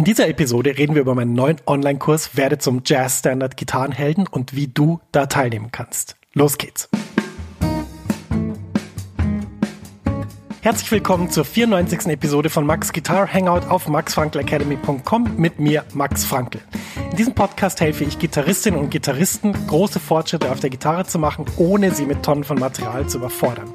In dieser Episode reden wir über meinen neuen Online-Kurs Werde zum Jazz-Standard Gitarrenhelden und wie du da teilnehmen kannst. Los geht's! Herzlich willkommen zur 94. Episode von Max Guitar Hangout auf maxfrankelacademy.com mit mir, Max Frankel. In diesem Podcast helfe ich Gitarristinnen und Gitarristen, große Fortschritte auf der Gitarre zu machen, ohne sie mit Tonnen von Material zu überfordern.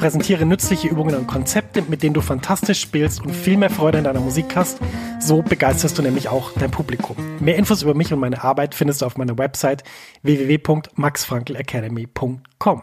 Präsentiere nützliche Übungen und Konzepte, mit denen du fantastisch spielst und viel mehr Freude in deiner Musik hast. So begeisterst du nämlich auch dein Publikum. Mehr Infos über mich und meine Arbeit findest du auf meiner Website www.maxfrankelacademy.com.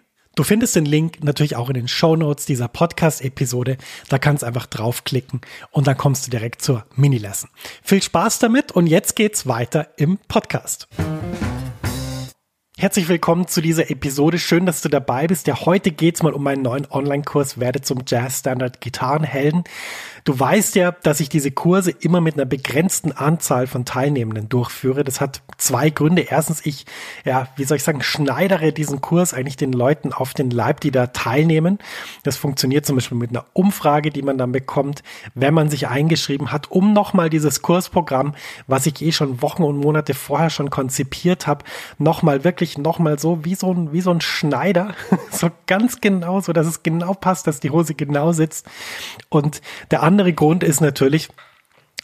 Du findest den Link natürlich auch in den Show Notes dieser Podcast-Episode. Da kannst du einfach draufklicken und dann kommst du direkt zur Mini-Lesson. Viel Spaß damit und jetzt geht's weiter im Podcast. Herzlich willkommen zu dieser Episode. Schön, dass du dabei bist. Ja, heute geht's mal um meinen neuen Online-Kurs Werde zum Jazz-Standard Gitarrenhelden. Du weißt ja, dass ich diese Kurse immer mit einer begrenzten Anzahl von Teilnehmenden durchführe. Das hat zwei Gründe. Erstens, ich, ja, wie soll ich sagen, schneidere diesen Kurs eigentlich den Leuten auf den Leib, die da teilnehmen. Das funktioniert zum Beispiel mit einer Umfrage, die man dann bekommt, wenn man sich eingeschrieben hat, um nochmal dieses Kursprogramm, was ich eh schon Wochen und Monate vorher schon konzipiert habe, nochmal wirklich nochmal so wie so ein, wie so ein Schneider, so ganz genau, so dass es genau passt, dass die Hose genau sitzt. Und der andere Grund ist natürlich,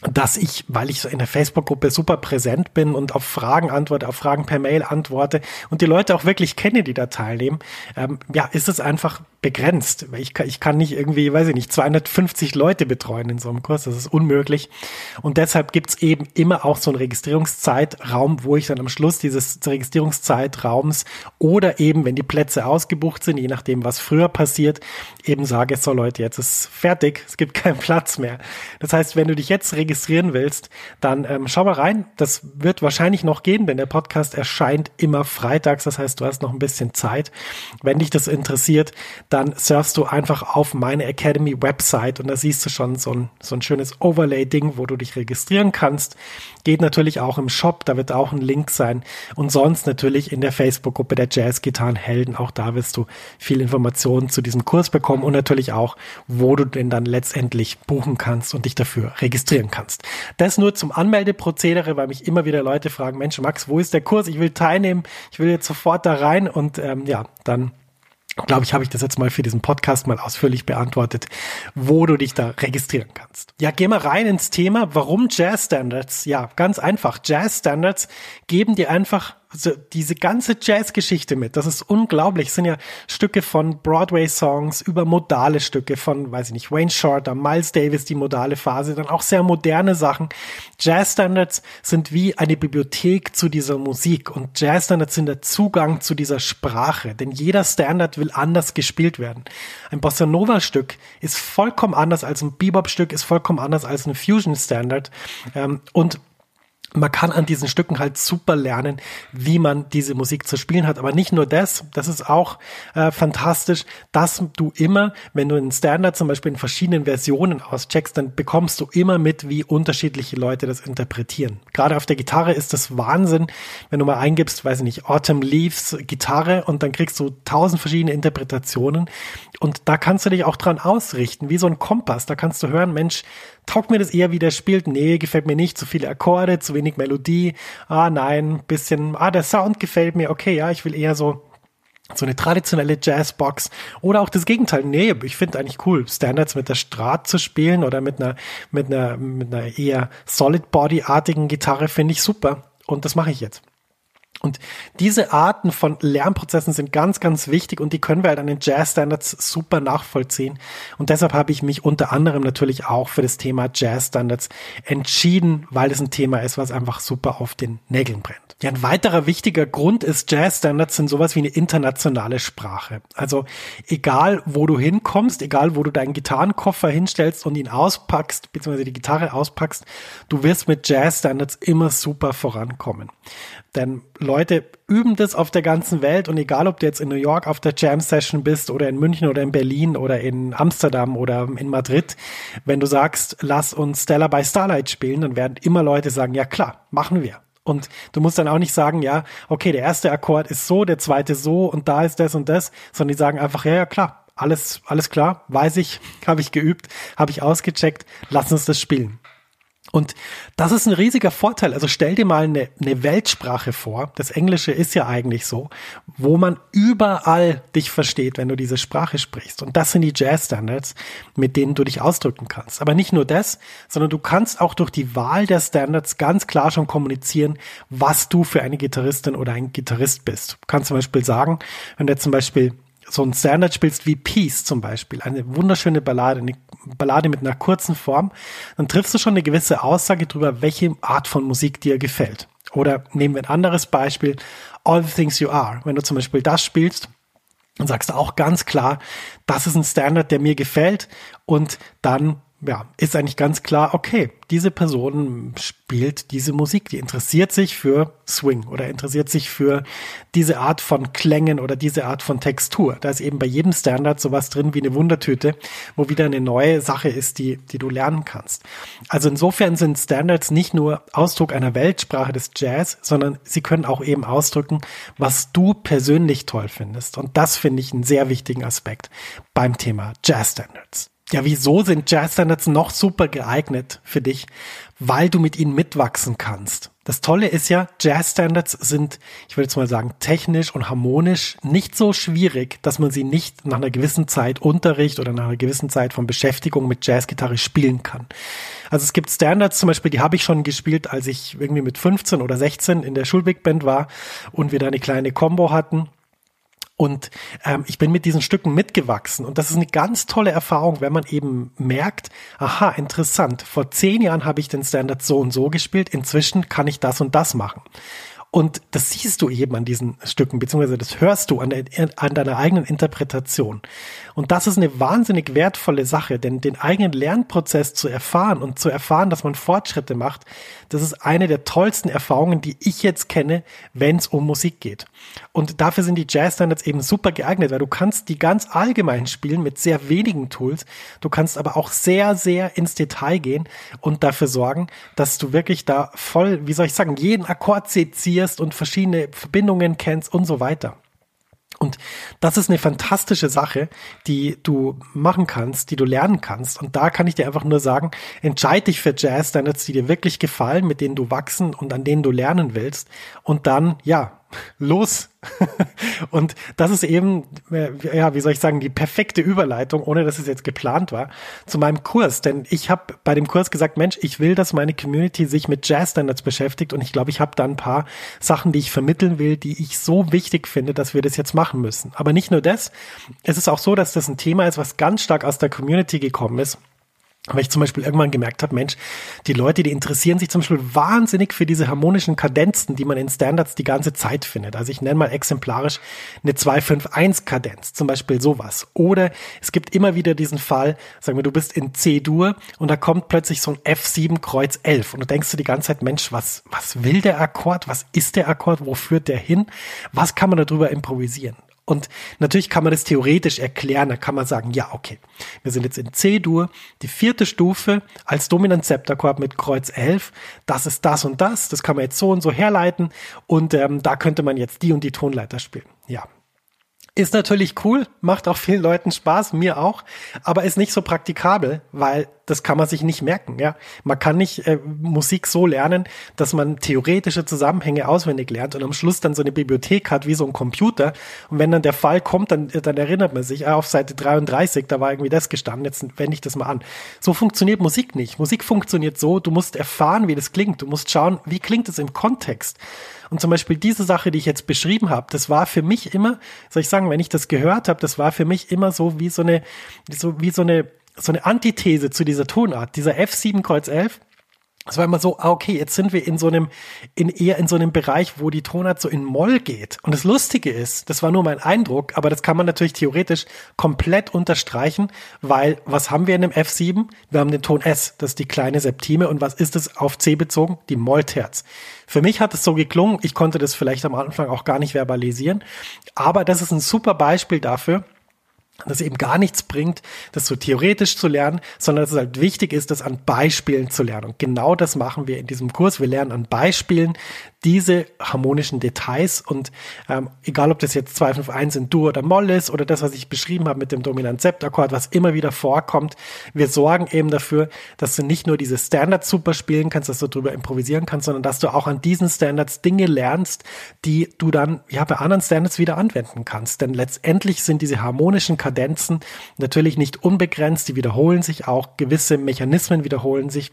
dass ich, weil ich so in der Facebook-Gruppe super präsent bin und auf Fragen antworte, auf Fragen per Mail antworte und die Leute auch wirklich kenne, die da teilnehmen, ähm, ja, ist es einfach begrenzt. Ich kann, ich kann nicht irgendwie, weiß ich nicht, 250 Leute betreuen in so einem Kurs. Das ist unmöglich. Und deshalb gibt's eben immer auch so einen Registrierungszeitraum, wo ich dann am Schluss dieses Registrierungszeitraums oder eben, wenn die Plätze ausgebucht sind, je nachdem, was früher passiert, eben sage, so Leute, jetzt ist fertig, es gibt keinen Platz mehr. Das heißt, wenn du dich jetzt registrieren willst, dann ähm, schau mal rein. Das wird wahrscheinlich noch gehen, denn der Podcast erscheint immer freitags. Das heißt, du hast noch ein bisschen Zeit. Wenn dich das interessiert, dann surfst du einfach auf meine Academy Website und da siehst du schon so ein, so ein schönes Overlay-Ding, wo du dich registrieren kannst. Geht natürlich auch im Shop, da wird auch ein Link sein und sonst natürlich in der Facebook-Gruppe der Jazz-Gitarren-Helden. Auch da wirst du viel Informationen zu diesem Kurs bekommen und natürlich auch, wo du den dann letztendlich buchen kannst und dich dafür registrieren kannst. Das nur zum Anmeldeprozedere, weil mich immer wieder Leute fragen, Mensch, Max, wo ist der Kurs? Ich will teilnehmen, ich will jetzt sofort da rein und ähm, ja, dann glaube ich, habe ich das jetzt mal für diesen Podcast mal ausführlich beantwortet, wo du dich da registrieren kannst. Ja, geh mal rein ins Thema, warum Jazz Standards? Ja, ganz einfach. Jazz Standards geben dir einfach also diese ganze Jazzgeschichte mit, das ist unglaublich. Es sind ja Stücke von Broadway-Songs über modale Stücke von, weiß ich nicht, Wayne Shorter, Miles Davis, die modale Phase, dann auch sehr moderne Sachen. Jazz-Standards sind wie eine Bibliothek zu dieser Musik und Jazz-Standards sind der Zugang zu dieser Sprache, denn jeder Standard will anders gespielt werden. Ein Bossa Nova-Stück ist vollkommen anders als ein Bebop-Stück, ist vollkommen anders als ein Fusion-Standard ähm, und man kann an diesen Stücken halt super lernen, wie man diese Musik zu spielen hat. Aber nicht nur das, das ist auch äh, fantastisch, dass du immer, wenn du einen Standard zum Beispiel in verschiedenen Versionen auscheckst, dann bekommst du immer mit, wie unterschiedliche Leute das interpretieren. Gerade auf der Gitarre ist das Wahnsinn, wenn du mal eingibst, weiß ich nicht, Autumn Leaves Gitarre und dann kriegst du tausend verschiedene Interpretationen und da kannst du dich auch dran ausrichten, wie so ein Kompass. Da kannst du hören, Mensch, taugt mir das eher, wie der spielt? Nee, gefällt mir nicht. Zu viele Akkorde, zu wenig Melodie. Ah, nein, bisschen, ah, der Sound gefällt mir. Okay, ja, ich will eher so so eine traditionelle Jazzbox oder auch das Gegenteil. Nee, ich finde eigentlich cool, Standards mit der Strat zu spielen oder mit einer, mit einer, mit einer eher Solid Body-artigen Gitarre finde ich super. Und das mache ich jetzt. Und diese Arten von Lernprozessen sind ganz, ganz wichtig und die können wir halt an den Jazz-Standards super nachvollziehen. Und deshalb habe ich mich unter anderem natürlich auch für das Thema Jazz-Standards entschieden, weil es ein Thema ist, was einfach super auf den Nägeln brennt. Ja, ein weiterer wichtiger Grund ist, Jazz-Standards sind sowas wie eine internationale Sprache. Also egal, wo du hinkommst, egal, wo du deinen Gitarrenkoffer hinstellst und ihn auspackst, beziehungsweise die Gitarre auspackst, du wirst mit Jazz-Standards immer super vorankommen. Denn Leute üben das auf der ganzen Welt und egal, ob du jetzt in New York auf der Jam Session bist oder in München oder in Berlin oder in Amsterdam oder in Madrid, wenn du sagst, lass uns Stella by Starlight spielen, dann werden immer Leute sagen, ja klar, machen wir. Und du musst dann auch nicht sagen, ja, okay, der erste Akkord ist so, der zweite so und da ist das und das, sondern die sagen einfach, ja, ja, klar, alles, alles klar, weiß ich, habe ich geübt, habe ich ausgecheckt, lass uns das spielen. Und das ist ein riesiger Vorteil. Also stell dir mal eine, eine, Weltsprache vor. Das Englische ist ja eigentlich so, wo man überall dich versteht, wenn du diese Sprache sprichst. Und das sind die Jazz-Standards, mit denen du dich ausdrücken kannst. Aber nicht nur das, sondern du kannst auch durch die Wahl der Standards ganz klar schon kommunizieren, was du für eine Gitarristin oder ein Gitarrist bist. Du kannst zum Beispiel sagen, wenn du zum Beispiel so ein Standard spielst wie Peace zum Beispiel, eine wunderschöne Ballade, eine Ballade mit einer kurzen Form, dann triffst du schon eine gewisse Aussage darüber, welche Art von Musik dir gefällt. Oder nehmen wir ein anderes Beispiel, All the Things You Are. Wenn du zum Beispiel das spielst, dann sagst du auch ganz klar, das ist ein Standard, der mir gefällt und dann ja, ist eigentlich ganz klar, okay, diese Person spielt diese Musik, die interessiert sich für Swing oder interessiert sich für diese Art von Klängen oder diese Art von Textur. Da ist eben bei jedem Standard sowas drin wie eine Wundertüte, wo wieder eine neue Sache ist, die, die du lernen kannst. Also insofern sind Standards nicht nur Ausdruck einer Weltsprache des Jazz, sondern sie können auch eben ausdrücken, was du persönlich toll findest. Und das finde ich einen sehr wichtigen Aspekt beim Thema Jazz Standards. Ja, wieso sind Jazz-Standards noch super geeignet für dich? Weil du mit ihnen mitwachsen kannst. Das Tolle ist ja, Jazz-Standards sind, ich würde jetzt mal sagen, technisch und harmonisch nicht so schwierig, dass man sie nicht nach einer gewissen Zeit Unterricht oder nach einer gewissen Zeit von Beschäftigung mit Jazzgitarre spielen kann. Also es gibt Standards zum Beispiel, die habe ich schon gespielt, als ich irgendwie mit 15 oder 16 in der Schulbig Band war und wir da eine kleine Combo hatten und ähm, ich bin mit diesen Stücken mitgewachsen. Und das ist eine ganz tolle Erfahrung, wenn man eben merkt, aha, interessant, vor zehn Jahren habe ich den Standard so und so gespielt, inzwischen kann ich das und das machen. Und das siehst du eben an diesen Stücken, beziehungsweise das hörst du an, der, an deiner eigenen Interpretation. Und das ist eine wahnsinnig wertvolle Sache, denn den eigenen Lernprozess zu erfahren und zu erfahren, dass man Fortschritte macht, das ist eine der tollsten Erfahrungen, die ich jetzt kenne, wenn es um Musik geht. Und dafür sind die Jazz-Standards eben super geeignet, weil du kannst die ganz allgemein spielen mit sehr wenigen Tools. Du kannst aber auch sehr, sehr ins Detail gehen und dafür sorgen, dass du wirklich da voll, wie soll ich sagen, jeden Akkord sezierst und verschiedene Verbindungen kennst und so weiter. Und das ist eine fantastische Sache, die du machen kannst, die du lernen kannst. Und da kann ich dir einfach nur sagen, entscheide dich für Jazz-Standards, die dir wirklich gefallen, mit denen du wachsen und an denen du lernen willst. Und dann, ja, los. und das ist eben, äh, ja, wie soll ich sagen, die perfekte Überleitung, ohne dass es jetzt geplant war, zu meinem Kurs. Denn ich habe bei dem Kurs gesagt, Mensch, ich will, dass meine Community sich mit Jazz-Standards beschäftigt und ich glaube, ich habe da ein paar Sachen, die ich vermitteln will, die ich so wichtig finde, dass wir das jetzt machen müssen. Aber nicht nur das, es ist auch so, dass das ein Thema ist, was ganz stark aus der Community gekommen ist weil ich zum Beispiel irgendwann gemerkt habe, Mensch, die Leute, die interessieren sich zum Beispiel wahnsinnig für diese harmonischen Kadenzen, die man in Standards die ganze Zeit findet. Also ich nenne mal exemplarisch eine 251-Kadenz, zum Beispiel sowas. Oder es gibt immer wieder diesen Fall, sagen wir, du bist in C-Dur und da kommt plötzlich so ein F7 Kreuz 11 und du denkst dir die ganze Zeit, Mensch, was, was will der Akkord? Was ist der Akkord? Wo führt der hin? Was kann man darüber improvisieren? Und natürlich kann man das theoretisch erklären. Da kann man sagen, ja, okay, wir sind jetzt in C-Dur, die vierte Stufe als dominant Septakkord mit Kreuz 11. Das ist das und das. Das kann man jetzt so und so herleiten. Und ähm, da könnte man jetzt die und die Tonleiter spielen. Ja, ist natürlich cool, macht auch vielen Leuten Spaß, mir auch, aber ist nicht so praktikabel, weil das kann man sich nicht merken. Ja, man kann nicht äh, Musik so lernen, dass man theoretische Zusammenhänge auswendig lernt und am Schluss dann so eine Bibliothek hat wie so ein Computer. Und wenn dann der Fall kommt, dann, dann erinnert man sich, ah, auf Seite 33, da war irgendwie das gestanden. Jetzt wende ich das mal an. So funktioniert Musik nicht. Musik funktioniert so, du musst erfahren, wie das klingt. Du musst schauen, wie klingt es im Kontext. Und zum Beispiel diese Sache, die ich jetzt beschrieben habe, das war für mich immer, soll ich sagen, wenn ich das gehört habe, das war für mich immer so wie so eine, so wie so eine, so eine Antithese zu dieser Tonart. Dieser F7 Kreuz 11 es war immer so, ah, okay, jetzt sind wir in so einem, in eher in so einem Bereich, wo die Tonart so in Moll geht. Und das Lustige ist, das war nur mein Eindruck, aber das kann man natürlich theoretisch komplett unterstreichen, weil was haben wir in dem F7? Wir haben den Ton S, das ist die kleine Septime. Und was ist es auf C bezogen? Die Mollterz. Für mich hat es so geklungen, ich konnte das vielleicht am Anfang auch gar nicht verbalisieren, aber das ist ein super Beispiel dafür, dass es eben gar nichts bringt, das so theoretisch zu lernen, sondern dass es halt wichtig ist, das an Beispielen zu lernen. Und genau das machen wir in diesem Kurs. Wir lernen an Beispielen diese harmonischen Details und ähm, egal ob das jetzt 251 in Dur oder Moll ist oder das, was ich beschrieben habe mit dem Dominant-Septakkord, was immer wieder vorkommt, wir sorgen eben dafür, dass du nicht nur diese Standards super spielen kannst, dass du drüber improvisieren kannst, sondern dass du auch an diesen Standards Dinge lernst, die du dann ja bei anderen Standards wieder anwenden kannst. Denn letztendlich sind diese harmonischen Kadenzen natürlich nicht unbegrenzt, die wiederholen sich auch, gewisse Mechanismen wiederholen sich.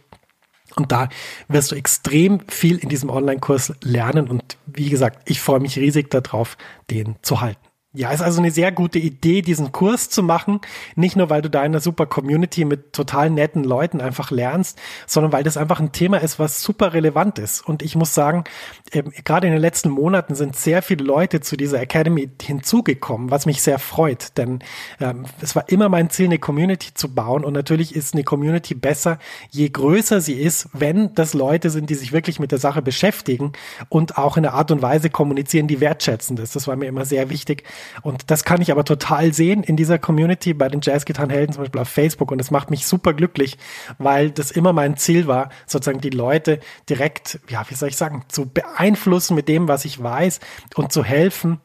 Und da wirst du extrem viel in diesem Online-Kurs lernen. Und wie gesagt, ich freue mich riesig darauf, den zu halten. Ja, ist also eine sehr gute Idee, diesen Kurs zu machen. Nicht nur, weil du da in einer super Community mit total netten Leuten einfach lernst, sondern weil das einfach ein Thema ist, was super relevant ist. Und ich muss sagen, ähm, gerade in den letzten Monaten sind sehr viele Leute zu dieser Academy hinzugekommen, was mich sehr freut. Denn ähm, es war immer mein Ziel, eine Community zu bauen. Und natürlich ist eine Community besser, je größer sie ist, wenn das Leute sind, die sich wirklich mit der Sache beschäftigen und auch in einer Art und Weise kommunizieren, die wertschätzend ist. Das war mir immer sehr wichtig und das kann ich aber total sehen in dieser Community bei den Jazzgitarrenhelden zum Beispiel auf Facebook. Und das macht mich super glücklich, weil das immer mein Ziel war, sozusagen die Leute direkt, ja, wie soll ich sagen, zu beeinflussen mit dem, was ich weiß und zu helfen,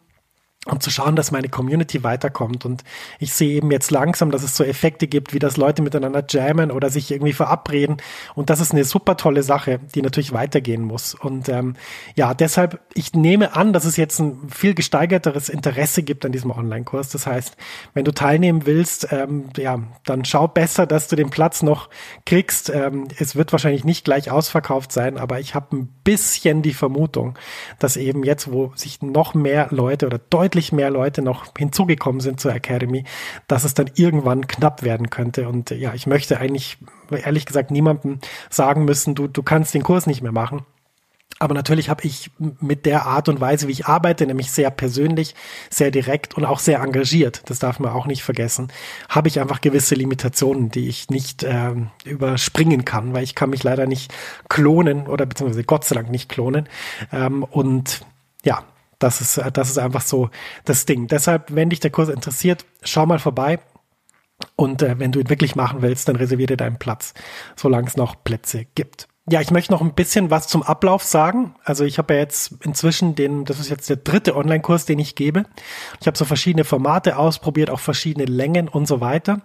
und zu schauen, dass meine Community weiterkommt. Und ich sehe eben jetzt langsam, dass es so Effekte gibt, wie das Leute miteinander jammen oder sich irgendwie verabreden. Und das ist eine super tolle Sache, die natürlich weitergehen muss. Und ähm, ja, deshalb, ich nehme an, dass es jetzt ein viel gesteigerteres Interesse gibt an diesem Online-Kurs. Das heißt, wenn du teilnehmen willst, ähm, ja, dann schau besser, dass du den Platz noch kriegst. Ähm, es wird wahrscheinlich nicht gleich ausverkauft sein, aber ich habe ein bisschen die Vermutung, dass eben jetzt, wo sich noch mehr Leute oder deutlich deutlich mehr Leute noch hinzugekommen sind zur Academy, dass es dann irgendwann knapp werden könnte. Und ja, ich möchte eigentlich ehrlich gesagt niemandem sagen müssen, du, du kannst den Kurs nicht mehr machen. Aber natürlich habe ich mit der Art und Weise, wie ich arbeite, nämlich sehr persönlich, sehr direkt und auch sehr engagiert, das darf man auch nicht vergessen, habe ich einfach gewisse Limitationen, die ich nicht äh, überspringen kann, weil ich kann mich leider nicht klonen oder beziehungsweise Gott sei Dank nicht klonen. Ähm, und ja, das ist, das ist einfach so das Ding. Deshalb, wenn dich der Kurs interessiert, schau mal vorbei. Und äh, wenn du ihn wirklich machen willst, dann reserviere dir deinen Platz, solange es noch Plätze gibt. Ja, ich möchte noch ein bisschen was zum Ablauf sagen. Also ich habe ja jetzt inzwischen den, das ist jetzt der dritte Online-Kurs, den ich gebe. Ich habe so verschiedene Formate ausprobiert, auch verschiedene Längen und so weiter.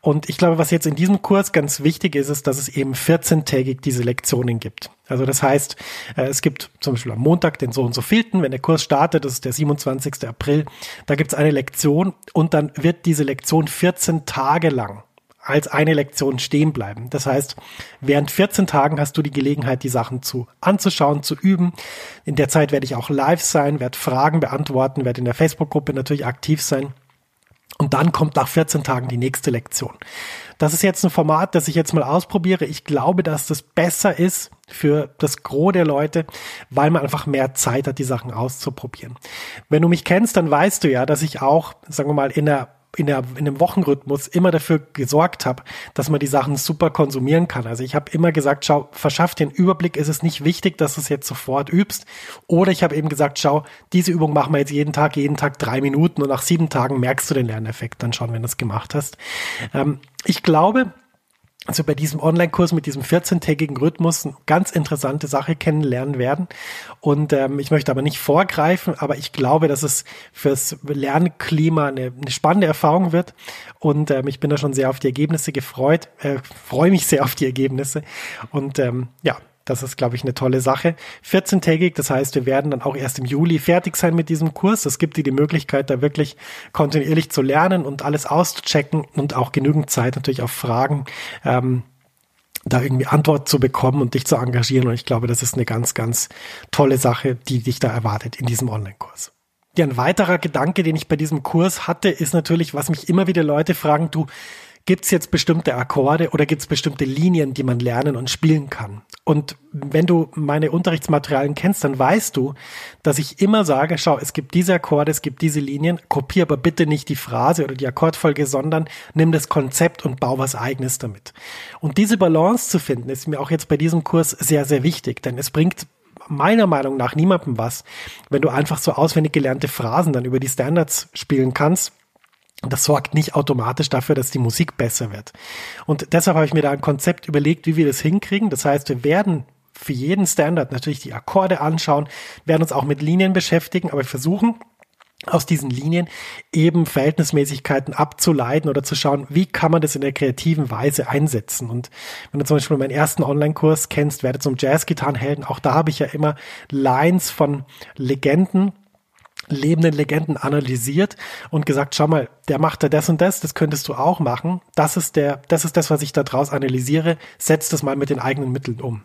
Und ich glaube, was jetzt in diesem Kurs ganz wichtig ist, ist, dass es eben 14-tägig diese Lektionen gibt. Also das heißt, äh, es gibt zum Beispiel am Montag den so und so vielten, wenn der Kurs startet, das ist der 27. April, da gibt es eine Lektion und dann wird diese Lektion 14 Tage lang als eine Lektion stehen bleiben. Das heißt, während 14 Tagen hast du die Gelegenheit, die Sachen zu anzuschauen, zu üben. In der Zeit werde ich auch live sein, werde Fragen beantworten, werde in der Facebook-Gruppe natürlich aktiv sein. Und dann kommt nach 14 Tagen die nächste Lektion. Das ist jetzt ein Format, das ich jetzt mal ausprobiere. Ich glaube, dass das besser ist für das Gros der Leute, weil man einfach mehr Zeit hat, die Sachen auszuprobieren. Wenn du mich kennst, dann weißt du ja, dass ich auch, sagen wir mal, in der in, der, in dem Wochenrhythmus immer dafür gesorgt habe, dass man die Sachen super konsumieren kann. Also ich habe immer gesagt, schau, verschaff den Überblick, ist es nicht wichtig, dass du es jetzt sofort übst. Oder ich habe eben gesagt, schau, diese Übung machen wir jetzt jeden Tag, jeden Tag drei Minuten und nach sieben Tagen merkst du den Lerneffekt dann schon, wenn du es gemacht hast. Ähm, ich glaube, also bei diesem Online-Kurs mit diesem 14-tägigen Rhythmus eine ganz interessante Sache kennenlernen werden. Und ähm, ich möchte aber nicht vorgreifen, aber ich glaube, dass es fürs Lernklima eine, eine spannende Erfahrung wird. Und ähm, ich bin da schon sehr auf die Ergebnisse gefreut, äh, freue mich sehr auf die Ergebnisse. Und ähm, ja, das ist, glaube ich, eine tolle Sache. 14-tägig, das heißt, wir werden dann auch erst im Juli fertig sein mit diesem Kurs. Es gibt dir die Möglichkeit, da wirklich kontinuierlich zu lernen und alles auszuchecken und auch genügend Zeit natürlich auf Fragen. Ähm, da irgendwie Antwort zu bekommen und dich zu engagieren. Und ich glaube, das ist eine ganz, ganz tolle Sache, die dich da erwartet in diesem Online-Kurs. Ja, ein weiterer Gedanke, den ich bei diesem Kurs hatte, ist natürlich, was mich immer wieder Leute fragen, du, Gibt es jetzt bestimmte Akkorde oder gibt es bestimmte Linien, die man lernen und spielen kann? Und wenn du meine Unterrichtsmaterialien kennst, dann weißt du, dass ich immer sage, schau, es gibt diese Akkorde, es gibt diese Linien, kopier aber bitte nicht die Phrase oder die Akkordfolge, sondern nimm das Konzept und bau was eigenes damit. Und diese Balance zu finden, ist mir auch jetzt bei diesem Kurs sehr, sehr wichtig, denn es bringt meiner Meinung nach niemandem was, wenn du einfach so auswendig gelernte Phrasen dann über die Standards spielen kannst das sorgt nicht automatisch dafür, dass die Musik besser wird. Und deshalb habe ich mir da ein Konzept überlegt, wie wir das hinkriegen. Das heißt, wir werden für jeden Standard natürlich die Akkorde anschauen, werden uns auch mit Linien beschäftigen, aber versuchen aus diesen Linien eben Verhältnismäßigkeiten abzuleiten oder zu schauen, wie kann man das in der kreativen Weise einsetzen. Und wenn du zum Beispiel meinen ersten Online-Kurs kennst, werde zum Jazz-Gitarrenhelden, auch da habe ich ja immer Lines von Legenden lebenden Legenden analysiert und gesagt, schau mal, der macht da das und das, das könntest du auch machen. Das ist der, das ist das, was ich da draus analysiere. Setz das mal mit den eigenen Mitteln um.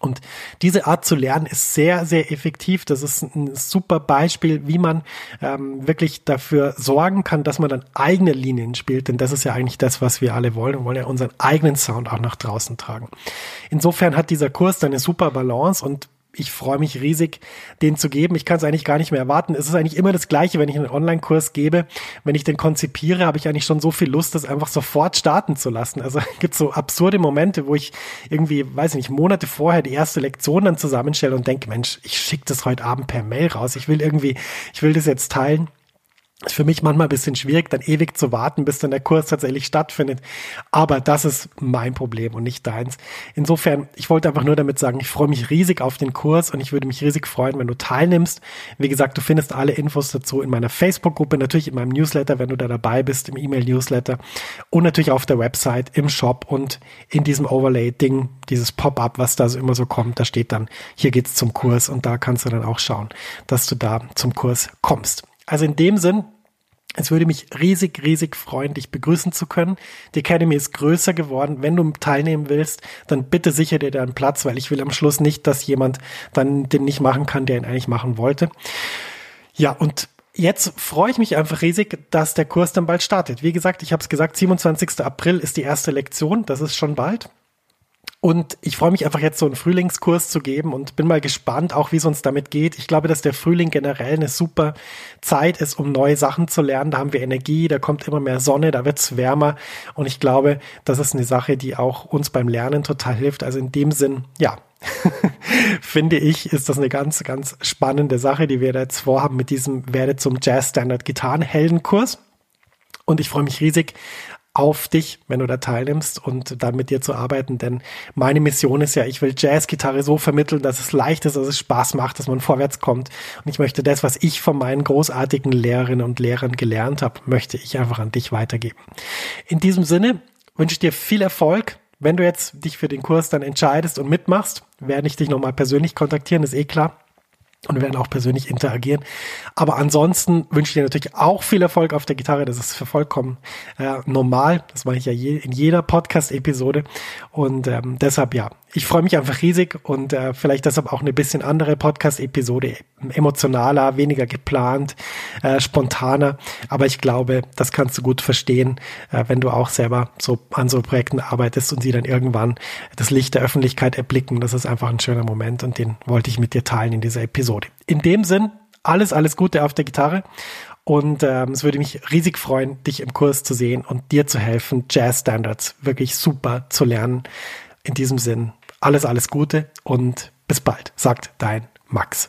Und diese Art zu lernen ist sehr, sehr effektiv. Das ist ein super Beispiel, wie man ähm, wirklich dafür sorgen kann, dass man dann eigene Linien spielt. Denn das ist ja eigentlich das, was wir alle wollen. Wir wollen ja unseren eigenen Sound auch nach draußen tragen. Insofern hat dieser Kurs dann eine super Balance und ich freue mich riesig, den zu geben. Ich kann es eigentlich gar nicht mehr erwarten. Es ist eigentlich immer das Gleiche, wenn ich einen Online-Kurs gebe. Wenn ich den konzipiere, habe ich eigentlich schon so viel Lust, das einfach sofort starten zu lassen. Also gibt so absurde Momente, wo ich irgendwie, weiß ich nicht, Monate vorher die erste Lektion dann zusammenstelle und denke, Mensch, ich schicke das heute Abend per Mail raus. Ich will irgendwie, ich will das jetzt teilen. Ist für mich manchmal ein bisschen schwierig, dann ewig zu warten, bis dann der Kurs tatsächlich stattfindet. Aber das ist mein Problem und nicht deins. Insofern, ich wollte einfach nur damit sagen, ich freue mich riesig auf den Kurs und ich würde mich riesig freuen, wenn du teilnimmst. Wie gesagt, du findest alle Infos dazu in meiner Facebook-Gruppe, natürlich in meinem Newsletter, wenn du da dabei bist, im E-Mail-Newsletter und natürlich auf der Website, im Shop und in diesem Overlay-Ding, dieses Pop-up, was da so immer so kommt, da steht dann, hier geht's zum Kurs und da kannst du dann auch schauen, dass du da zum Kurs kommst. Also in dem Sinn, es würde mich riesig, riesig freuen, dich begrüßen zu können. Die Academy ist größer geworden. Wenn du teilnehmen willst, dann bitte sicher dir deinen Platz, weil ich will am Schluss nicht, dass jemand dann den nicht machen kann, der ihn eigentlich machen wollte. Ja, und jetzt freue ich mich einfach riesig, dass der Kurs dann bald startet. Wie gesagt, ich habe es gesagt, 27. April ist die erste Lektion. Das ist schon bald. Und ich freue mich einfach jetzt so einen Frühlingskurs zu geben und bin mal gespannt, auch wie es uns damit geht. Ich glaube, dass der Frühling generell eine super Zeit ist, um neue Sachen zu lernen. Da haben wir Energie, da kommt immer mehr Sonne, da wird es wärmer. Und ich glaube, das ist eine Sache, die auch uns beim Lernen total hilft. Also in dem Sinn, ja, finde ich, ist das eine ganz, ganz spannende Sache, die wir da jetzt vorhaben mit diesem Werde zum Jazz Standard Gitarrenheldenkurs. Und ich freue mich riesig auf dich, wenn du da teilnimmst und dann mit dir zu arbeiten. Denn meine Mission ist ja, ich will Jazzgitarre so vermitteln, dass es leicht ist, dass es Spaß macht, dass man vorwärts kommt. Und ich möchte das, was ich von meinen großartigen Lehrerinnen und Lehrern gelernt habe, möchte ich einfach an dich weitergeben. In diesem Sinne wünsche ich dir viel Erfolg. Wenn du jetzt dich für den Kurs dann entscheidest und mitmachst, werde ich dich nochmal persönlich kontaktieren, ist eh klar und werden auch persönlich interagieren. Aber ansonsten wünsche ich dir natürlich auch viel Erfolg auf der Gitarre. Das ist für vollkommen äh, normal. Das mache ich ja je, in jeder Podcast-Episode. Und ähm, deshalb ja, ich freue mich einfach riesig und äh, vielleicht deshalb auch eine bisschen andere Podcast-Episode, emotionaler, weniger geplant, äh, spontaner. Aber ich glaube, das kannst du gut verstehen, äh, wenn du auch selber so an so Projekten arbeitest und sie dann irgendwann das Licht der Öffentlichkeit erblicken. Das ist einfach ein schöner Moment und den wollte ich mit dir teilen in dieser Episode. In dem Sinn, alles, alles Gute auf der Gitarre und ähm, es würde mich riesig freuen, dich im Kurs zu sehen und dir zu helfen, Jazz Standards wirklich super zu lernen. In diesem Sinn, alles, alles Gute und bis bald, sagt dein Max.